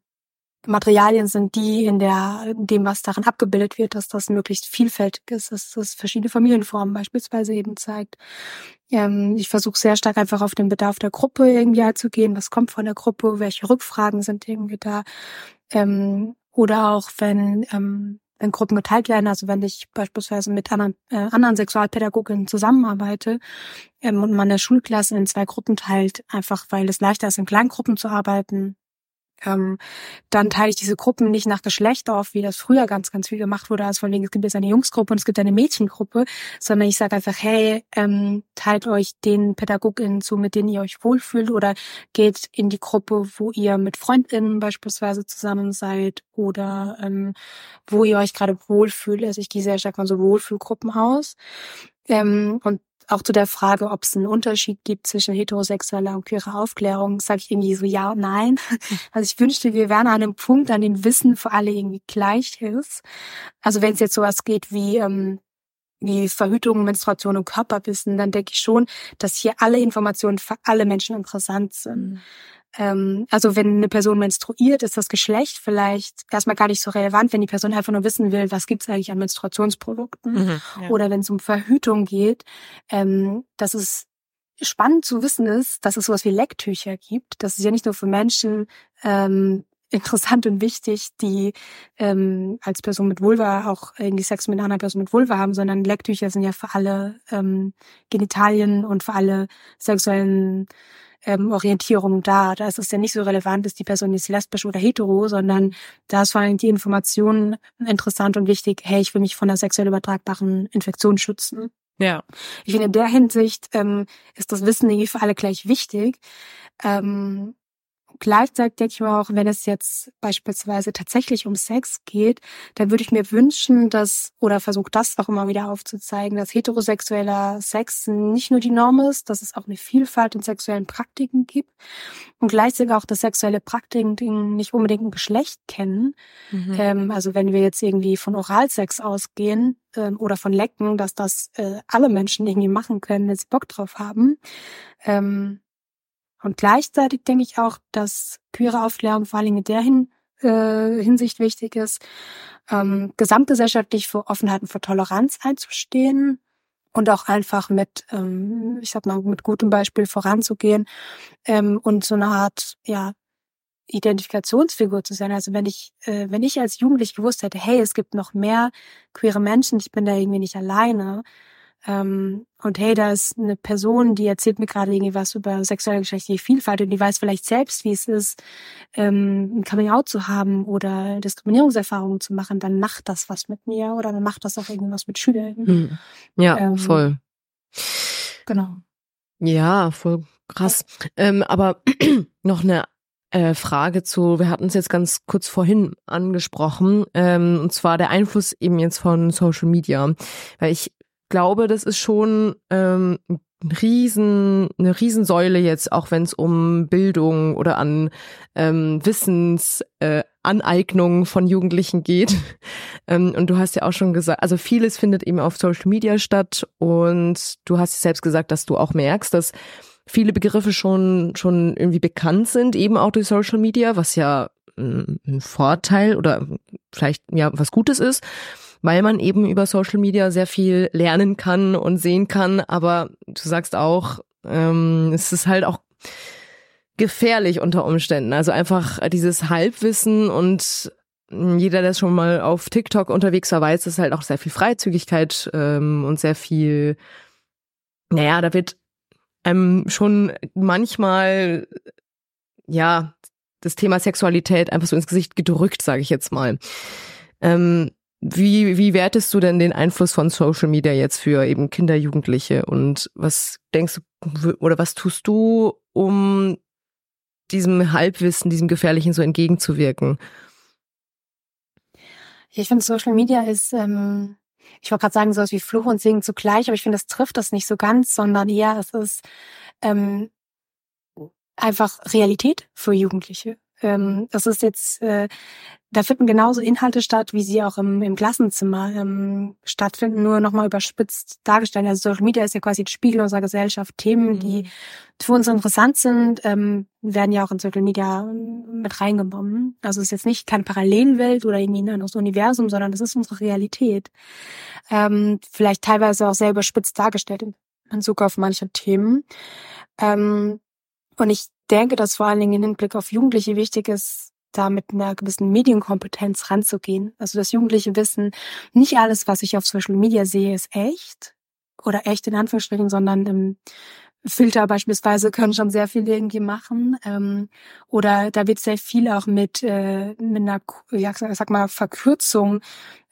Materialien sind, die in der, in dem, was darin abgebildet wird, dass das möglichst vielfältig ist, dass das verschiedene Familienformen beispielsweise eben zeigt. Ähm, ich versuche sehr stark einfach auf den Bedarf der Gruppe irgendwie einzugehen. Was kommt von der Gruppe? Welche Rückfragen sind irgendwie da? Ähm, oder auch wenn, ähm, wenn Gruppen geteilt werden, also wenn ich beispielsweise mit anderen, äh, anderen Sexualpädagoginnen zusammenarbeite ähm, und man eine Schulklasse in zwei Gruppen teilt, einfach weil es leichter ist, in Kleingruppen zu arbeiten, ähm, dann teile ich diese Gruppen nicht nach Geschlecht auf, wie das früher ganz, ganz viel gemacht wurde. Also von wegen, es gibt jetzt eine Jungsgruppe und es gibt eine Mädchengruppe, sondern ich sage einfach, hey, ähm, teilt euch den PädagogInnen zu, mit denen ihr euch wohlfühlt oder geht in die Gruppe, wo ihr mit FreundInnen beispielsweise zusammen seid oder ähm, wo ihr euch gerade wohlfühlt. Also ich gehe sehr stark von so Wohlfühlgruppen aus. Ähm, und auch zu der Frage, ob es einen Unterschied gibt zwischen heterosexueller und queerer Aufklärung, sage ich irgendwie so ja und nein. (laughs) Also ich wünschte, wir wären an einem Punkt, an dem Wissen für alle irgendwie gleich ist. Also wenn es jetzt sowas geht wie ähm, wie Verhütung, Menstruation und Körperwissen, dann denke ich schon, dass hier alle Informationen für alle Menschen interessant sind. Ähm, also wenn eine Person menstruiert, ist das Geschlecht vielleicht erstmal gar nicht so relevant, wenn die Person einfach nur wissen will, was gibt's eigentlich an Menstruationsprodukten. Mhm, ja. Oder wenn es um Verhütung geht, ähm, dass es spannend zu wissen ist, dass es sowas wie Lecktücher gibt. Das ist ja nicht nur für Menschen ähm, (laughs) interessant und wichtig, die ähm, als Person mit Vulva auch irgendwie Sex mit einer Person mit Vulva haben, sondern Lecktücher sind ja für alle ähm, Genitalien und für alle sexuellen ähm, Orientierung da. Da ist es ja nicht so relevant, ist die Person jetzt lesbisch oder hetero, sondern da ist vor allem die Information interessant und wichtig, hey, ich will mich von der sexuell übertragbaren Infektion schützen. Ja. Ich finde, in der Hinsicht ähm, ist das Wissen irgendwie für alle gleich wichtig. Ähm, Gleichzeitig denke ich mir auch, wenn es jetzt beispielsweise tatsächlich um Sex geht, dann würde ich mir wünschen, dass, oder versuche das auch immer wieder aufzuzeigen, dass heterosexueller Sex nicht nur die Norm ist, dass es auch eine Vielfalt in sexuellen Praktiken gibt und gleichzeitig auch, dass sexuelle Praktiken nicht unbedingt ein Geschlecht kennen. Mhm. Ähm, also wenn wir jetzt irgendwie von Oralsex ausgehen ähm, oder von Lecken, dass das äh, alle Menschen irgendwie machen können, wenn sie Bock drauf haben. Ähm, und gleichzeitig denke ich auch, dass queere Aufklärung vor allem in der Hin äh, Hinsicht wichtig ist, ähm, gesamtgesellschaftlich für Offenheit und für Toleranz einzustehen und auch einfach mit, ähm, ich sag mal, mit gutem Beispiel voranzugehen ähm, und so eine Art, ja, Identifikationsfigur zu sein. Also wenn ich, äh, wenn ich als Jugendlich gewusst hätte, hey, es gibt noch mehr queere Menschen, ich bin da irgendwie nicht alleine, ähm, und hey, da ist eine Person, die erzählt mir gerade irgendwie was über sexuelle geschlechtliche Vielfalt und die weiß vielleicht selbst, wie es ist, ähm, ein Coming-out zu haben oder Diskriminierungserfahrungen zu machen, dann macht das was mit mir oder dann macht das auch irgendwas mit Schülern. Hm. Ja, ähm, voll. Genau. Ja, voll krass. Ähm, aber (clears throat) noch eine äh, Frage zu, wir hatten es jetzt ganz kurz vorhin angesprochen, ähm, und zwar der Einfluss eben jetzt von Social Media. Weil ich glaube, das ist schon ähm, ein riesen, eine Riesensäule jetzt, auch wenn es um Bildung oder an ähm, Wissens äh, Aneignung von Jugendlichen geht. (laughs) Ähm, und du hast ja auch schon gesagt, also vieles findet eben auf Social Media statt und du hast selbst gesagt, dass du auch merkst, dass viele Begriffe schon, schon irgendwie bekannt sind, eben auch durch Social Media, was ja mm, ein Vorteil oder vielleicht ja was Gutes ist, weil man eben über Social Media sehr viel lernen kann und sehen kann. Aber du sagst auch, ähm, es ist halt auch gefährlich unter Umständen. Also einfach dieses Halbwissen und jeder, der schon mal auf TikTok unterwegs war, weiß, dass halt auch sehr viel Freizügigkeit ähm, und sehr viel, naja, da wird einem schon manchmal, ja, das Thema Sexualität einfach so ins Gesicht gedrückt, sage ich jetzt mal. Ähm, wie, wie wertest du denn den Einfluss von Social Media jetzt für eben Kinder, Jugendliche und was denkst du oder was tust du, um diesem Halbwissen, diesem Gefährlichen so entgegenzuwirken? Ich finde, Social Media ist, ähm, ich wollte gerade sagen, sowas wie Fluch und Segen zugleich, aber ich finde, das trifft das nicht so ganz, sondern eher, es ist ähm, einfach Realität für Jugendliche. Ähm, das ist jetzt, äh, da finden genauso Inhalte statt, wie sie auch im, im Klassenzimmer ähm, stattfinden, nur nochmal überspitzt dargestellt. Also Social Media ist ja quasi ein Spiegel unserer Gesellschaft. Themen, die mhm. für uns interessant sind, ähm, werden ja auch in Social Media ähm, mit reingenommen. Also es ist jetzt nicht keine Parallelwelt oder irgendwie ein anderes Universum, sondern das ist unsere Realität. Ähm, vielleicht teilweise auch sehr überspitzt dargestellt in Bezug auf manche Themen. Ähm, und ich denke, dass vor allen Dingen im Hinblick auf Jugendliche wichtig ist, da mit einer gewissen Medienkompetenz ranzugehen. Also das Jugendliche wissen, nicht alles, was ich auf Social Media sehe, ist echt oder echt in Anführungsstrichen, sondern ähm, Filter beispielsweise (laughs) können schon sehr viel irgendwie machen. Ähm, oder da wird sehr viel auch mit, äh, mit einer, ja, sag mal, Verkürzung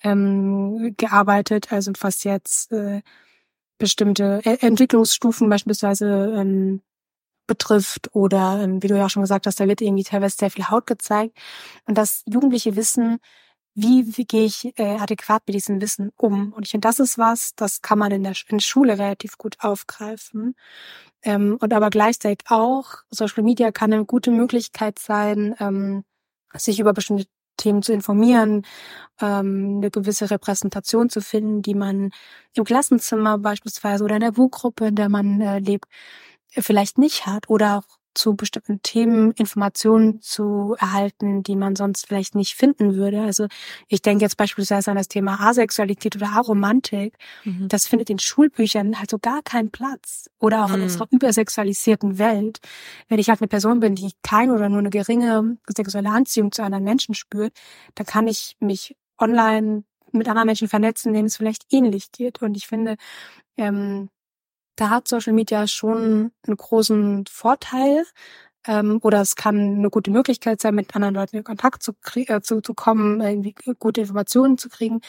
ähm, gearbeitet. Also was jetzt äh, bestimmte e-, Entwicklungsstufen beispielsweise ähm, betrifft oder ähm, wie du ja auch schon gesagt hast, da wird irgendwie teilweise sehr viel Haut gezeigt und das Jugendliche wissen, wie, wie gehe ich äh, adäquat mit diesem Wissen um? Und ich finde, das ist was, das kann man in der, in der Schule relativ gut aufgreifen. Ähm, und aber gleichzeitig auch, Social Media kann eine gute Möglichkeit sein, ähm, sich über bestimmte Themen zu informieren, ähm, eine gewisse Repräsentation zu finden, die man im Klassenzimmer beispielsweise oder in der WU-Gruppe, in der man äh, lebt, vielleicht nicht hat oder auch zu bestimmten Themen Informationen zu erhalten, die man sonst vielleicht nicht finden würde. Also ich denke jetzt beispielsweise an das Thema Asexualität oder Aromantik. Mhm. Das findet in Schulbüchern halt so gar keinen Platz. Oder auch mhm. in unserer übersexualisierten Welt. Wenn ich halt eine Person bin, die keine oder nur eine geringe sexuelle Anziehung zu anderen Menschen spürt, dann kann ich mich online mit anderen Menschen vernetzen, denen es vielleicht ähnlich geht. Und ich finde, ähm, da hat Social Media schon einen großen Vorteil. Ähm, oder es kann eine gute Möglichkeit sein, mit anderen Leuten in Kontakt zu, äh, zu, zu kommen, irgendwie gute Informationen zu kriegen.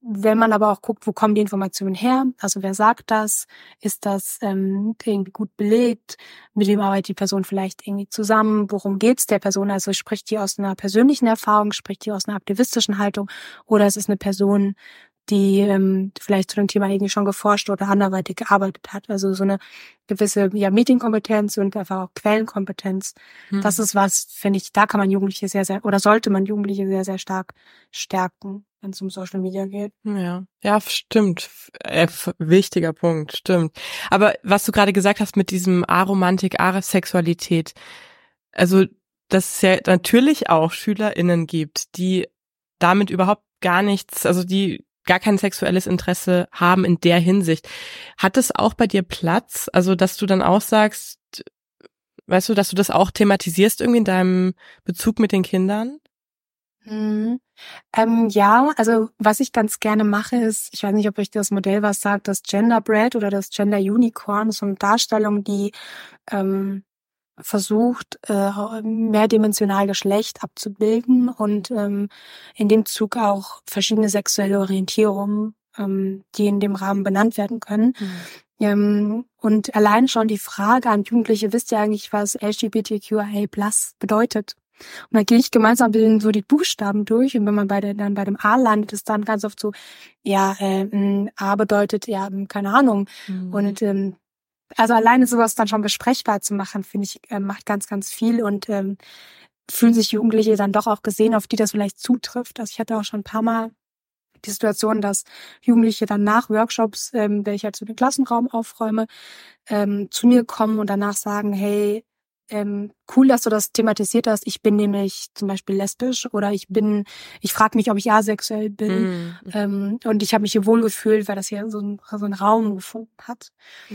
Wenn man aber auch guckt, wo kommen die Informationen her? Also wer sagt das? Ist das ähm, irgendwie gut belegt? Mit wem arbeitet die Person vielleicht irgendwie zusammen? Worum geht's der Person? Also spricht die aus einer persönlichen Erfahrung, spricht die aus einer aktivistischen Haltung oder ist es eine Person, die ähm, vielleicht zu dem Thema irgendwie schon geforscht oder anderweitig gearbeitet hat. Also so eine gewisse ja, Meetingkompetenz und einfach auch Quellenkompetenz. Mhm. Das ist was, finde ich, da kann man Jugendliche sehr, sehr, oder sollte man Jugendliche sehr, sehr stark stärken, wenn es um Social Media geht. Ja, ja, stimmt. Äh, wichtiger Punkt, stimmt. Aber was du gerade gesagt hast mit diesem Aromantik, Asexualität, also dass es ja natürlich auch SchülerInnen gibt, die damit überhaupt gar nichts, also die gar kein sexuelles Interesse haben in der Hinsicht. Hat es auch bei dir Platz? Also, dass du dann auch sagst, weißt du, dass du das auch thematisierst irgendwie in deinem Bezug mit den Kindern? Mhm. Ähm, ja, also was ich ganz gerne mache, ist, ich weiß nicht, ob euch das Modell was sagt, das Gender Bread oder das Gender Unicorn, so eine Darstellung, die ähm, versucht, äh, mehrdimensional Geschlecht abzubilden und ähm, in dem Zug auch verschiedene sexuelle Orientierungen, ähm, die in dem Rahmen benannt werden können. Mhm. Ähm, und allein schon die Frage an Jugendliche, wisst ihr eigentlich, was LGBTQIA Plus bedeutet? Und dann gehe ich gemeinsam bilden so die Buchstaben durch und wenn man bei der, dann bei dem A landet, ist dann ganz oft so, ja, äh, A bedeutet ja, keine Ahnung. Mhm. Und ähm, also alleine sowas dann schon besprechbar zu machen, finde ich, äh, macht ganz, ganz viel und ähm, fühlen sich Jugendliche dann doch auch gesehen, auf die das vielleicht zutrifft. Also ich hatte auch schon ein paar Mal die Situation, dass Jugendliche dann nach Workshops, ähm, wenn ich halt so den Klassenraum aufräume, ähm, zu mir kommen und danach sagen, hey, ähm, cool, dass du das thematisiert hast. Ich bin nämlich zum Beispiel lesbisch oder ich bin, ich frage mich, ob ich asexuell bin. Mm. Ähm, und ich habe mich hier wohlgefühlt, weil das hier so ein, so ein Raum gefunden hat.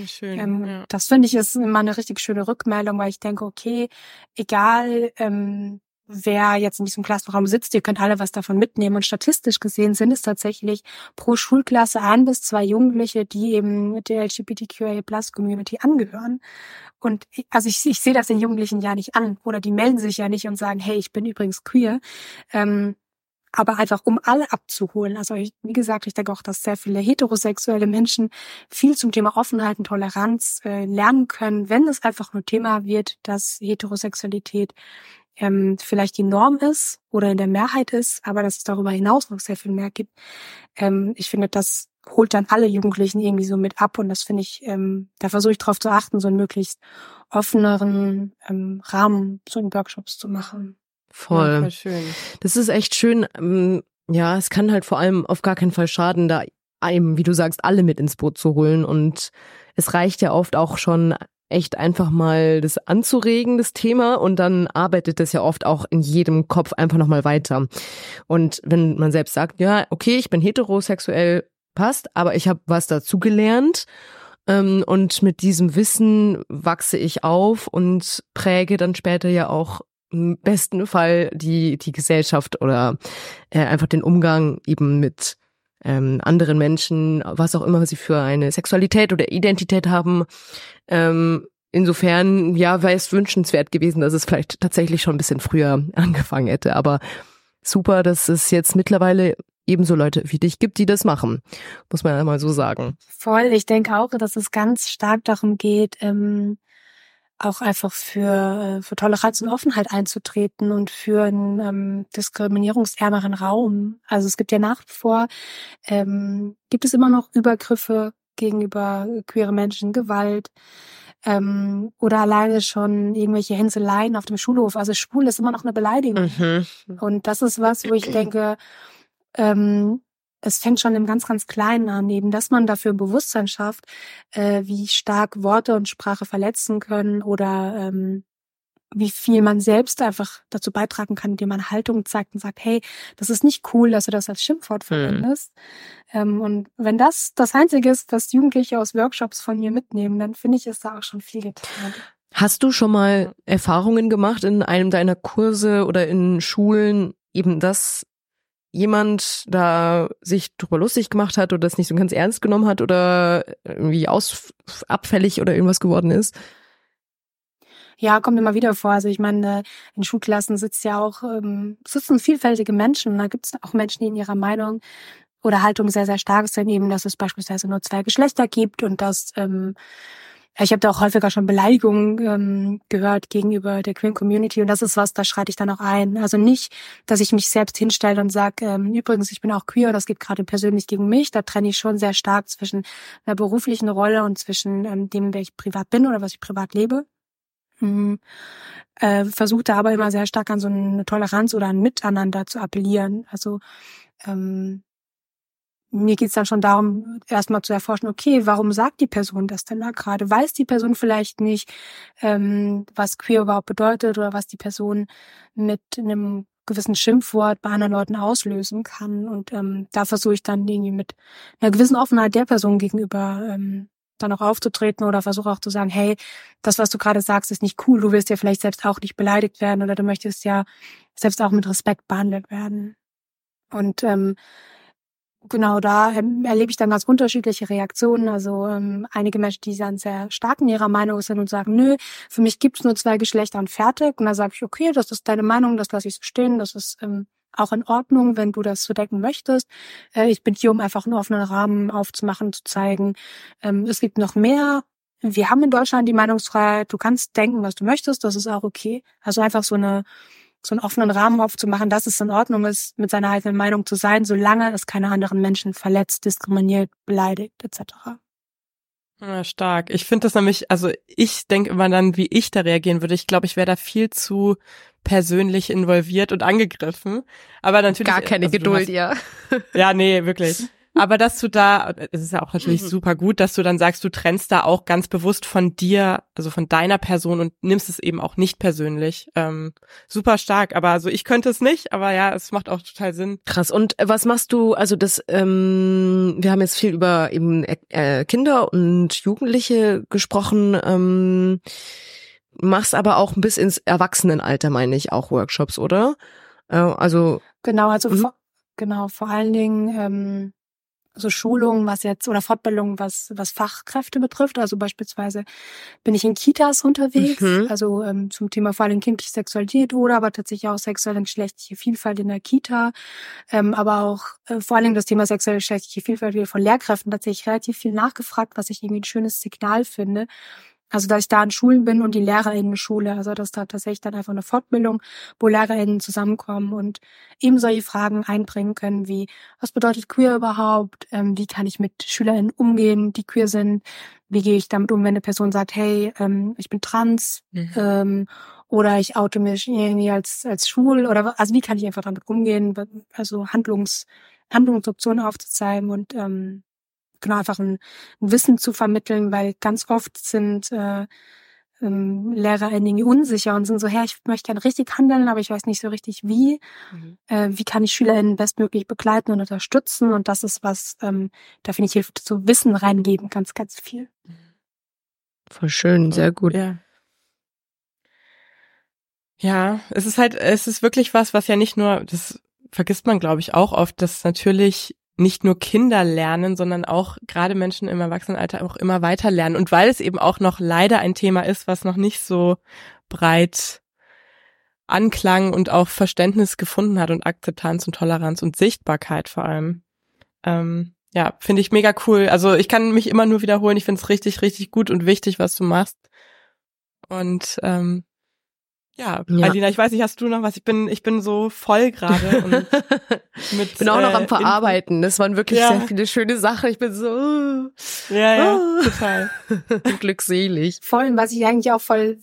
Schön. Ähm, ja. Das finde ich ist immer eine richtig schöne Rückmeldung, weil ich denke, okay, egal ähm, wer jetzt in diesem Klassenraum sitzt, ihr könnt alle was davon mitnehmen. Und statistisch gesehen sind es tatsächlich pro Schulklasse ein bis zwei Jugendliche, die eben der LGBTQIA-Plus-Community angehören. Und also ich, ich sehe das den Jugendlichen ja nicht an oder die melden sich ja nicht und sagen, hey, ich bin übrigens queer. Ähm, aber einfach um alle abzuholen. Also ich, wie gesagt, ich denke auch, dass sehr viele heterosexuelle Menschen viel zum Thema Offenheit und Toleranz äh, lernen können, wenn es einfach nur Thema wird, dass Heterosexualität ähm, vielleicht die Norm ist oder in der Mehrheit ist, aber dass es darüber hinaus noch sehr viel mehr gibt. Ähm, ich finde, das holt dann alle Jugendlichen irgendwie so mit ab und das finde ich, ähm, da versuche ich darauf zu achten, so einen möglichst offeneren ähm, Rahmen so in Workshops zu machen. Voll. Ja, voll schön. Das ist echt schön. Ähm, Ja, es kann halt vor allem auf gar keinen Fall schaden, da einem, wie du sagst, alle mit ins Boot zu holen. Und es reicht ja oft auch schon echt einfach mal das anzuregen, das Thema, und dann arbeitet das ja oft auch in jedem Kopf einfach nochmal weiter. Und wenn man selbst sagt, ja, okay, ich bin heterosexuell, passt, aber ich habe was dazugelernt ähm, und mit diesem Wissen wachse ich auf und präge dann später ja auch im besten Fall die, die Gesellschaft oder äh, einfach den Umgang eben mit ähm, anderen Menschen, was auch immer sie für eine Sexualität oder Identität haben. Ähm, insofern, ja, wäre es wünschenswert gewesen, dass es vielleicht tatsächlich schon ein bisschen früher (laughs) angefangen hätte. Aber super, dass es jetzt mittlerweile ebenso Leute wie dich gibt, die das machen. Muss man ja mal so sagen. Voll. Ich denke auch, dass es ganz stark darum geht, ähm, auch einfach für, äh, für Toleranz und Offenheit einzutreten und für einen ähm, diskriminierungsärmeren Raum. Also es gibt ja nach wie vor, ähm, gibt es immer noch Übergriffe gegenüber queere Menschen, Gewalt ähm, oder alleine schon irgendwelche Hänseleien auf dem Schulhof. Also schwul ist immer noch eine Beleidigung. Mhm. Und das ist was, wo ich denke, ähm, es fängt schon im ganz, ganz Kleinen an, eben, dass man dafür ein Bewusstsein schafft, äh, wie stark Worte und Sprache verletzen können oder ähm, wie viel man selbst einfach dazu beitragen kann, indem man Haltung zeigt und sagt, hey, das ist nicht cool, dass du das als Schimpfwort verwendest. Ähm, und wenn das das Einzige ist, was Jugendliche aus Workshops von mir mitnehmen, dann finde ich, ist da auch schon viel getan. Hast du schon mal Erfahrungen gemacht in einem deiner Kurse oder in Schulen, eben dass jemand da sich drüber lustig gemacht hat oder das nicht so ganz ernst genommen hat oder irgendwie aus abfällig oder irgendwas geworden ist? Ja, kommt immer wieder vor. Also ich meine, in Schulklassen sitzt ja auch, ähm, sitzen vielfältige Menschen. Da gibt es auch Menschen, die in ihrer Meinung oder Haltung sehr, sehr stark sind, eben, dass es beispielsweise nur zwei Geschlechter gibt und dass ähm, ich habe da auch häufiger schon Beleidigungen ähm, gehört gegenüber der Queer Community und das ist was, da schreite ich dann auch ein. Also nicht, dass ich mich selbst hinstelle und sage, ähm, übrigens, ich bin auch queer, das geht gerade persönlich gegen mich. Da trenne ich schon sehr stark zwischen einer beruflichen Rolle und zwischen ähm, dem, wer ich privat bin oder was ich privat lebe. Mhm. Äh, Versuche da aber immer sehr stark an so eine Toleranz oder ein Miteinander zu appellieren. Also ähm, mir geht's dann schon darum, erstmal zu erforschen, okay, warum sagt die Person das denn da gerade? Weiß die Person vielleicht nicht, ähm, was queer überhaupt bedeutet oder was die Person mit einem gewissen Schimpfwort bei anderen Leuten auslösen kann? Und ähm, da versuche ich dann irgendwie mit einer gewissen Offenheit der Person gegenüber ähm, dann auch aufzutreten oder versuche auch zu sagen, hey, das, was du gerade sagst, ist nicht cool. Du willst ja vielleicht selbst auch nicht beleidigt werden oder du möchtest ja selbst auch mit Respekt behandelt werden. Und ähm, genau da erlebe ich dann ganz unterschiedliche Reaktionen. Also ähm, einige Menschen, die dann sehr stark in ihrer Meinung sind und sagen, nö, für mich gibt's nur zwei Geschlechter und fertig. Und da sage ich, okay, das ist deine Meinung, das lasse ich so stehen, das ist ähm, auch in Ordnung, wenn du das so denken möchtest. Äh, ich bin hier, um einfach einen offenen Rahmen aufzumachen, zu zeigen, ähm, es gibt noch mehr. Wir haben in Deutschland die Meinungsfreiheit. Du kannst denken, was du möchtest. Das ist auch okay. Also einfach so eine so einen offenen Rahmen aufzumachen, dass es in Ordnung ist, mit seiner eigenen Meinung zu sein, solange es keine anderen Menschen verletzt, diskriminiert, beleidigt etc. Ja, stark. Ich finde das nämlich, also ich denke immer dann, wie ich da reagieren würde. Ich glaube, ich wäre da viel zu persönlich involviert und angegriffen. Aber natürlich. Gar keine also Geduld, hast, ja. Ja, nee, wirklich. Aber dass du da, es ist ja auch natürlich mhm. super gut, dass du dann sagst, du trennst da auch ganz bewusst von dir, also von deiner Person und nimmst es eben auch nicht persönlich. Ähm, super stark. Aber also ich könnte es nicht, aber ja, es macht auch total Sinn. Krass. Und äh, was machst du, also das, ähm, wir haben jetzt viel über eben äh, Kinder und Jugendliche gesprochen, ähm, machst aber auch bis ins Erwachsenenalter, meine ich, auch Workshops, oder? Äh, also Genau, also mhm. vor, genau, vor allen Dingen ähm, so Schulungen, was jetzt oder Fortbildungen, was was Fachkräfte betrifft. Also beispielsweise bin ich in Kitas unterwegs, mhm. also ähm, zum Thema vor allem kindliche Sexualität oder aber tatsächlich auch sexuelle und geschlechtliche Vielfalt in der Kita, ähm, aber auch äh, vor allem das Thema sexuelle und geschlechtliche Vielfalt wieder von Lehrkräften tatsächlich relativ viel nachgefragt, was ich irgendwie ein schönes Signal finde. Also, dass ich da in Schulen bin und die LehrerInnen schule. Also, dass da tatsächlich dann einfach eine Fortbildung, wo LehrerInnen zusammenkommen und eben solche Fragen einbringen können, wie, was bedeutet queer überhaupt? Ähm, wie kann ich mit SchülerInnen umgehen, die queer sind? Wie gehe ich damit um, wenn eine Person sagt, hey, ähm, ich bin trans, mhm. ähm, oder ich oute mich irgendwie als, als schwul, oder, also wie kann ich einfach damit umgehen? Also, Handlungs, Handlungsoptionen aufzuzeigen und, ähm, genau einfach ein, ein Wissen zu vermitteln, weil ganz oft sind äh, ähm, LehrerInnen unsicher und sind so, hey, ich möchte gerne richtig handeln, aber ich weiß nicht so richtig wie. Mhm. Äh, wie kann ich SchülerInnen bestmöglich begleiten und unterstützen? Und das ist was, ähm, da finde ich, hilft so Wissen reingeben, ganz, ganz viel. Voll schön, sehr gut. Ja. Ja, es ist halt, es ist wirklich was, was ja nicht nur, das vergisst man, glaube ich, auch oft, dass natürlich nicht nur Kinder lernen, sondern auch gerade Menschen im Erwachsenenalter auch immer weiter lernen. Und weil es eben auch noch leider ein Thema ist, was noch nicht so breit Anklang und auch Verständnis gefunden hat und Akzeptanz und Toleranz und Sichtbarkeit vor allem. Ähm, ja, finde ich mega cool. Also ich kann mich immer nur wiederholen. Ich finde es richtig, richtig gut und wichtig, was du machst. Und ähm, ja, ja, Alina, ich weiß nicht, hast du noch was? Ich bin, ich bin so voll gerade. (laughs) und mit, bin auch noch am äh, Verarbeiten. Das waren wirklich ja. sehr viele schöne Sachen. Ich bin so. Ja, ja, ah. (laughs) total. (laughs) glückselig. Voll, was ich eigentlich auch voll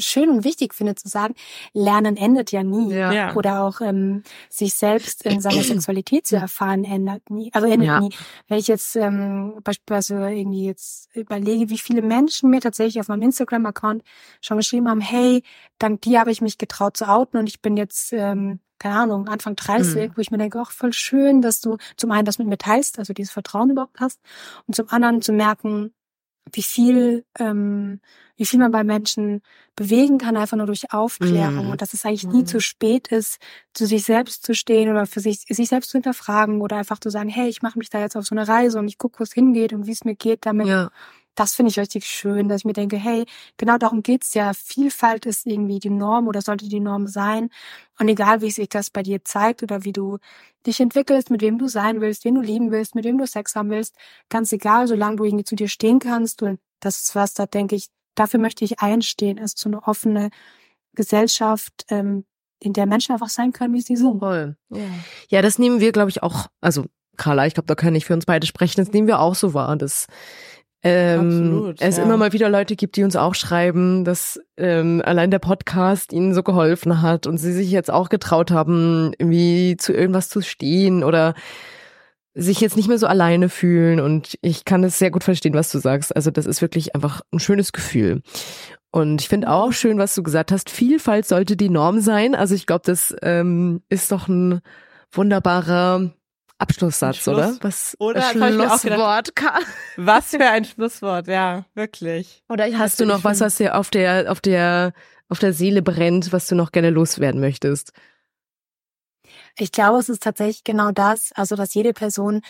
schön und wichtig finde zu sagen, Lernen endet ja nie. Ja. Oder auch ähm, sich selbst in seiner Sexualität zu erfahren, ändert nie. Also endet ja. nie. Wenn ich jetzt ähm, beispielsweise irgendwie jetzt überlege, wie viele Menschen mir tatsächlich auf meinem Instagram-Account schon geschrieben haben, hey, dank dir habe ich mich getraut zu outen und ich bin jetzt ähm, keine Ahnung, Anfang 30, mhm. wo ich mir denke, auch voll schön, dass du zum einen das mit mir teilst, also dieses Vertrauen überhaupt hast, und zum anderen zu merken, wie viel, ähm, wie viel man bei Menschen bewegen kann, einfach nur durch Aufklärung mhm. und dass es eigentlich nie mhm. zu spät ist, zu sich selbst zu stehen oder für sich, sich selbst zu hinterfragen oder einfach zu sagen, hey, ich mache mich da jetzt auf so eine Reise und ich gucke, wo es hingeht und wie es mir geht damit. Ja das finde ich richtig schön, dass ich mir denke, hey, genau darum geht's ja. Vielfalt ist irgendwie die Norm oder sollte die Norm sein. Und egal, wie sich das bei dir zeigt oder wie du dich entwickelst, mit wem du sein willst, wen du lieben willst, mit wem du Sex haben willst, ganz egal, solange du irgendwie zu dir stehen kannst. Und das ist was, da denke ich, dafür möchte ich einstehen. Also so eine offene Gesellschaft, ähm, in der Menschen einfach sein können, wie sie sind. Voll. Ja, ja das nehmen wir, glaube ich, auch, also Carla, ich glaube, da kann ich für uns beide sprechen, das nehmen wir auch so wahr, dass ähm, Absolut, es ja. immer mal wieder Leute gibt, die uns auch schreiben, dass ähm, allein der Podcast ihnen so geholfen hat und sie sich jetzt auch getraut haben, irgendwie zu irgendwas zu stehen oder sich jetzt nicht mehr so alleine fühlen. Und ich kann es sehr gut verstehen, was du sagst. Also das ist wirklich einfach ein schönes Gefühl. Und ich finde auch schön, was du gesagt hast. Vielfalt sollte die Norm sein. Also ich glaube, das ähm, ist doch ein wunderbarer Abschlusssatz, Schluss, oder? Was oder Schlusswort. was für ein Schlusswort, ja, wirklich. Oder hast du noch was, was dir auf der auf der auf der Seele brennt, was du noch gerne loswerden möchtest? Ich glaube, es ist tatsächlich genau das, also dass jede Person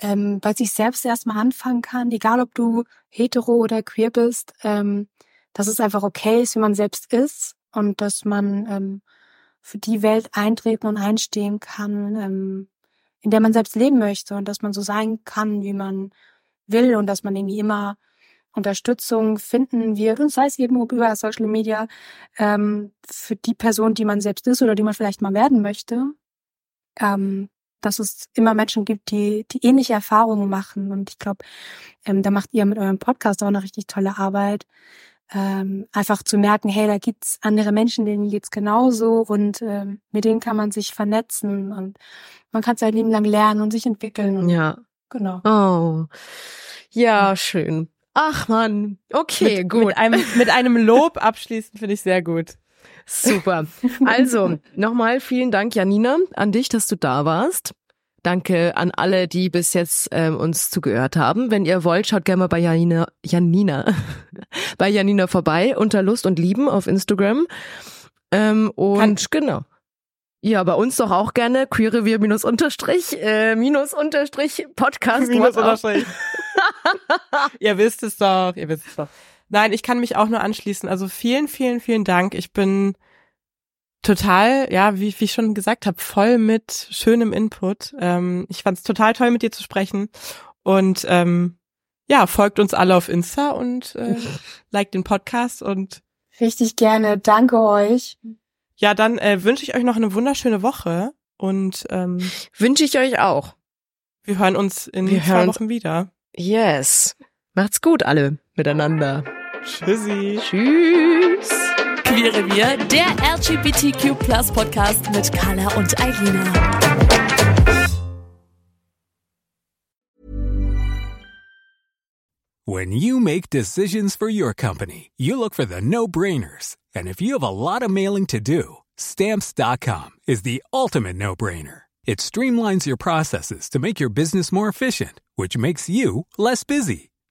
ähm, bei sich selbst erstmal anfangen kann, egal ob du hetero oder queer bist, ähm, dass es einfach okay ist, wie man selbst ist und dass man ähm, für die Welt eintreten und einstehen kann, ähm, in der man selbst leben möchte und dass man so sein kann, wie man will und dass man irgendwie immer Unterstützung finden wird und sei es eben über Social Media ähm, für die Person, die man selbst ist oder die man vielleicht mal werden möchte. Ähm, dass es immer Menschen gibt, die, die ähnliche Erfahrungen machen. Und ich glaube, ähm, da macht ihr mit eurem Podcast auch eine richtig tolle Arbeit. Ähm, einfach zu merken, hey, da gibt's andere Menschen, denen geht's genauso und ähm, mit denen kann man sich vernetzen und man kann sein Leben lang lernen und sich entwickeln. Und, Ja. Genau. Oh. Ja, schön. Ach man. Okay, mit, gut. Mit einem, mit einem Lob (laughs) abschließen finde ich sehr gut. Super. Also, (laughs) nochmal vielen Dank, Janina, an dich, dass du da warst. Danke an alle, die bis jetzt ähm, uns zugehört haben. Wenn ihr wollt, schaut gerne mal bei Janina, Janina, (laughs) bei Janina vorbei unter Lust und Lieben auf Instagram. Ähm, und genau. Ja, bei uns doch auch gerne queerrevier minus unterstrich, äh, minus unterstrich Podcast. (laughs) Minus. Unterstrich. (laughs) ihr wisst es doch, ihr wisst es doch. Nein, ich kann mich auch nur anschließen. Also vielen, vielen, vielen Dank. Ich bin total, ja, wie, wie ich schon gesagt habe, voll mit schönem Input. Ähm, ich fand es total toll, mit dir zu sprechen. Und ähm, ja, folgt uns alle auf Insta und äh, (laughs) liked den Podcast. Und Richtig gerne. Danke euch. ja, dann äh, wünsche ich euch noch eine wunderschöne Woche. Und ähm, Wünsche ich euch auch. wir hören uns in Wir zwei Wochen wieder. Yes. Macht's gut alle miteinander. Tschüssi. Tschüss. Der LGBTQ Podcast mit Carla und. When you make decisions for your company, you look for the no-brainers. And if you have a lot of mailing to do, stamps.com is the ultimate no-brainer. It streamlines your processes to make your business more efficient, which makes you less busy.